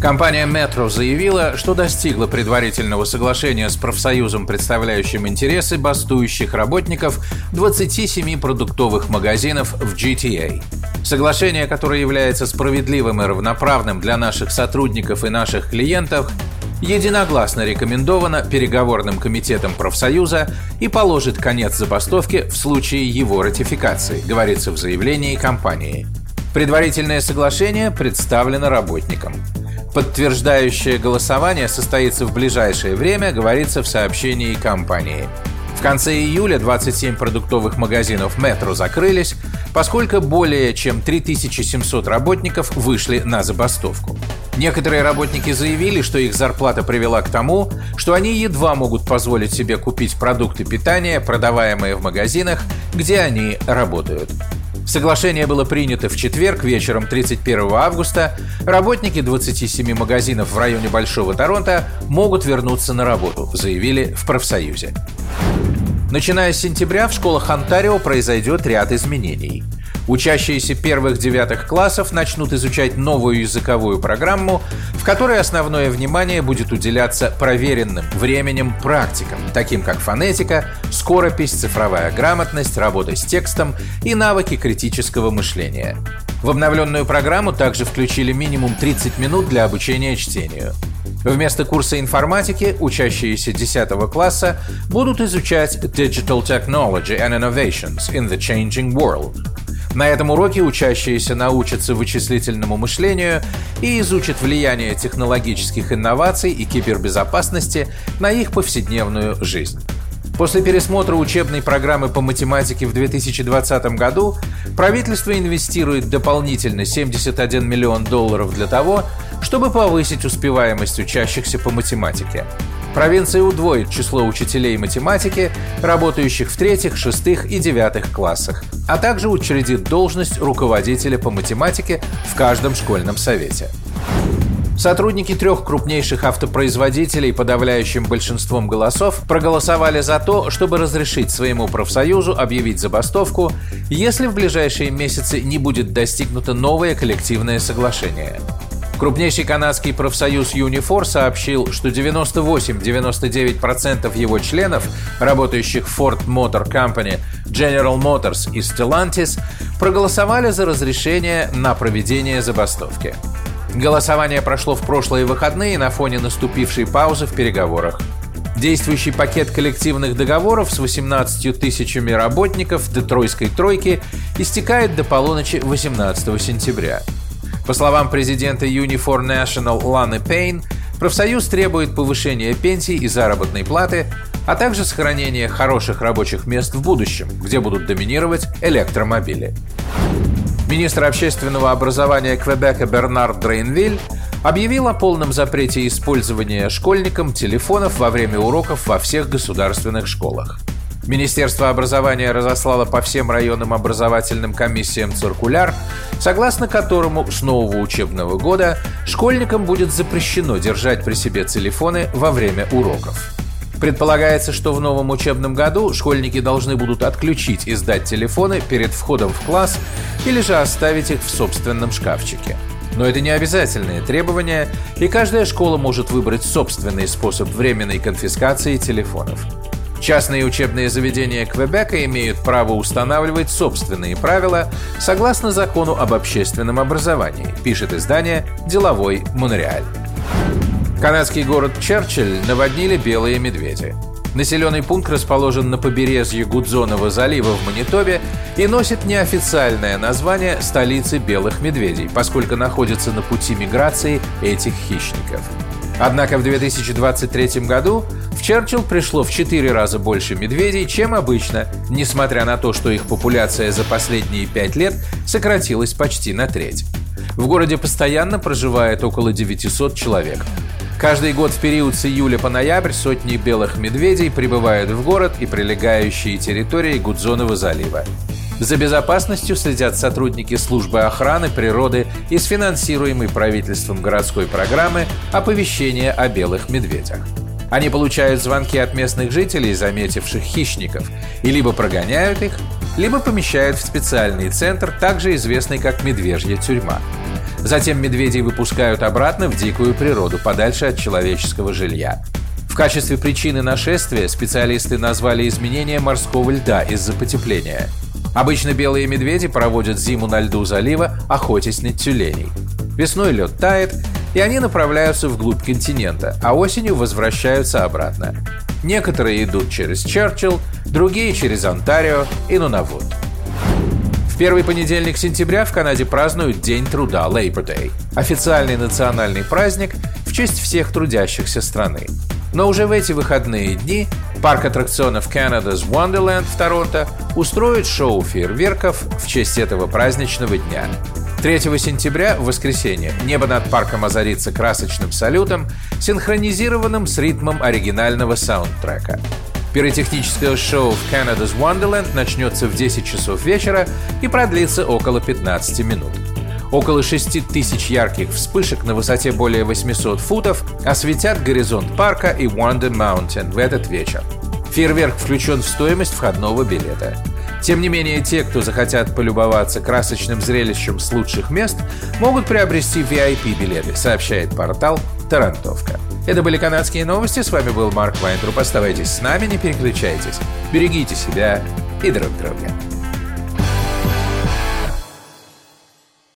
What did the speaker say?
Компания Metro заявила, что достигла предварительного соглашения с профсоюзом, представляющим интересы бастующих работников 27 продуктовых магазинов в GTA. Соглашение, которое является справедливым и равноправным для наших сотрудников и наших клиентов, единогласно рекомендовано переговорным комитетом профсоюза и положит конец забастовке в случае его ратификации, говорится в заявлении компании. Предварительное соглашение представлено работникам. Подтверждающее голосование состоится в ближайшее время, говорится в сообщении компании. В конце июля 27 продуктовых магазинов «Метро» закрылись, поскольку более чем 3700 работников вышли на забастовку. Некоторые работники заявили, что их зарплата привела к тому, что они едва могут позволить себе купить продукты питания, продаваемые в магазинах, где они работают. Соглашение было принято в четверг вечером 31 августа. Работники 27 магазинов в районе Большого Торонто могут вернуться на работу, заявили в профсоюзе. Начиная с сентября в школах Онтарио произойдет ряд изменений – Учащиеся первых-девятых классов начнут изучать новую языковую программу, в которой основное внимание будет уделяться проверенным временем практикам, таким как фонетика, скоропись, цифровая грамотность, работа с текстом и навыки критического мышления. В обновленную программу также включили минимум 30 минут для обучения чтению. Вместо курса информатики учащиеся 10 класса будут изучать Digital Technology and Innovations in the Changing World на этом уроке учащиеся научатся вычислительному мышлению и изучат влияние технологических инноваций и кибербезопасности на их повседневную жизнь. После пересмотра учебной программы по математике в 2020 году правительство инвестирует дополнительно 71 миллион долларов для того, чтобы повысить успеваемость учащихся по математике. Провинция удвоит число учителей математики, работающих в третьих, шестых и девятых классах, а также учредит должность руководителя по математике в каждом школьном совете. Сотрудники трех крупнейших автопроизводителей подавляющим большинством голосов проголосовали за то, чтобы разрешить своему профсоюзу объявить забастовку, если в ближайшие месяцы не будет достигнуто новое коллективное соглашение. Крупнейший канадский профсоюз Unifor сообщил, что 98-99% его членов, работающих в Ford Motor Company, General Motors и Stellantis, проголосовали за разрешение на проведение забастовки. Голосование прошло в прошлые выходные на фоне наступившей паузы в переговорах. Действующий пакет коллективных договоров с 18 тысячами работников Детройской тройки истекает до полуночи 18 сентября. По словам президента Unifor National Ланы Пейн, профсоюз требует повышения пенсий и заработной платы, а также сохранения хороших рабочих мест в будущем, где будут доминировать электромобили. Министр общественного образования Квебека Бернард Дрейнвиль объявил о полном запрете использования школьникам телефонов во время уроков во всех государственных школах. Министерство образования разослало по всем районным образовательным комиссиям циркуляр, согласно которому с нового учебного года школьникам будет запрещено держать при себе телефоны во время уроков. Предполагается, что в новом учебном году школьники должны будут отключить и сдать телефоны перед входом в класс или же оставить их в собственном шкафчике. Но это не обязательные требования, и каждая школа может выбрать собственный способ временной конфискации телефонов. Частные учебные заведения Квебека имеют право устанавливать собственные правила согласно закону об общественном образовании, пишет издание «Деловой Монреаль». Канадский город Черчилль наводнили белые медведи. Населенный пункт расположен на побережье Гудзонова залива в Манитобе и носит неофициальное название столицы белых медведей, поскольку находится на пути миграции этих хищников. Однако в 2023 году в Черчилл пришло в четыре раза больше медведей, чем обычно, несмотря на то, что их популяция за последние пять лет сократилась почти на треть. В городе постоянно проживает около 900 человек. Каждый год в период с июля по ноябрь сотни белых медведей прибывают в город и прилегающие территории Гудзонова залива. За безопасностью следят сотрудники службы охраны природы из финансируемой правительством городской программы оповещения о белых медведях. Они получают звонки от местных жителей, заметивших хищников, и либо прогоняют их, либо помещают в специальный центр, также известный как «Медвежья тюрьма». Затем медведей выпускают обратно в дикую природу, подальше от человеческого жилья. В качестве причины нашествия специалисты назвали изменение морского льда из-за потепления. Обычно белые медведи проводят зиму на льду залива, охотясь на тюленей. Весной лед тает, и они направляются вглубь континента, а осенью возвращаются обратно. Некоторые идут через Черчилл, другие через Онтарио и Нунавут первый понедельник сентября в Канаде празднуют День труда Labor Day – официальный национальный праздник в честь всех трудящихся страны. Но уже в эти выходные дни парк аттракционов Canada's Wonderland в Торонто устроит шоу фейерверков в честь этого праздничного дня. 3 сентября, в воскресенье, небо над парком озарится красочным салютом, синхронизированным с ритмом оригинального саундтрека. Пиротехническое шоу в Canada's Wonderland начнется в 10 часов вечера и продлится около 15 минут. Около 6 тысяч ярких вспышек на высоте более 800 футов осветят горизонт парка и Wonder Mountain в этот вечер. Фейерверк включен в стоимость входного билета. Тем не менее, те, кто захотят полюбоваться красочным зрелищем с лучших мест, могут приобрести VIP-билеты, сообщает портал «Тарантовка». Это были канадские новости. С вами был Марк Вайнтруп. Оставайтесь с нами, не переключайтесь. Берегите себя и друг друга.